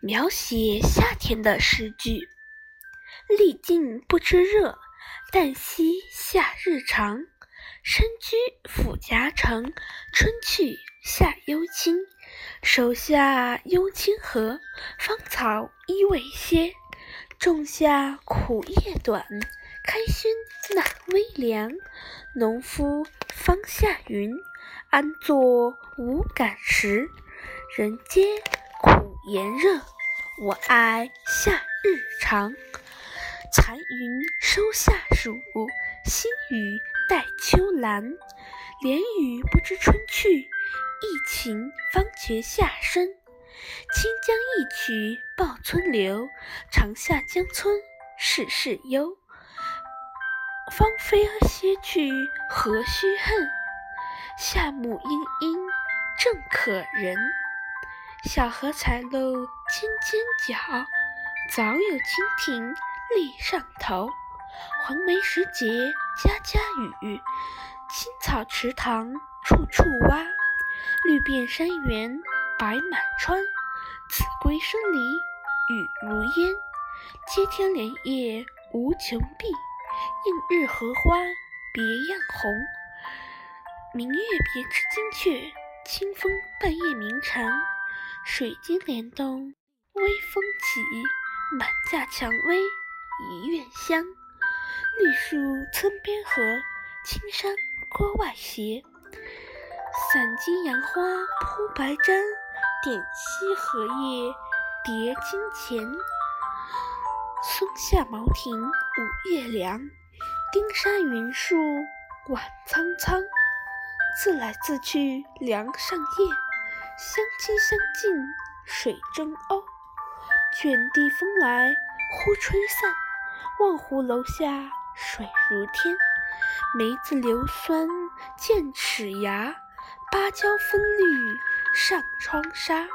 描写夏天的诗句：历尽不知热，但惜夏日长。身居富夹城，春去夏犹清。手下拥清河，芳草依未歇。仲夏苦夜短，开轩纳微凉。农夫方下云，安作无感时？人皆苦炎热，我爱夏日长。残云收夏暑，新雨带秋来。连雨不知春去，一晴方觉夏深。清江一曲报春流，长下江村事事幽。芳菲歇去，何须恨？夏木阴阴，正可人。小荷才露尖尖角，早有蜻蜓。立上头，黄梅时节家家雨，青草池塘处处蛙。绿遍山原白满川，子规声里雨如烟。接天莲叶无穷碧，映日荷花别样红。明月别枝惊鹊，清风半夜鸣蝉。水晶帘动微风起，满架蔷薇。一院香，绿树村边合，青山郭外斜。散金杨花铺白毡，点溪荷叶叠金钱。松下茅亭午夜凉，丁山云树晚苍苍。自来自去梁上燕，相亲相近水中鸥。卷地风来忽吹散。望湖楼下水如天，梅子硫酸见齿牙，芭蕉分绿上窗纱。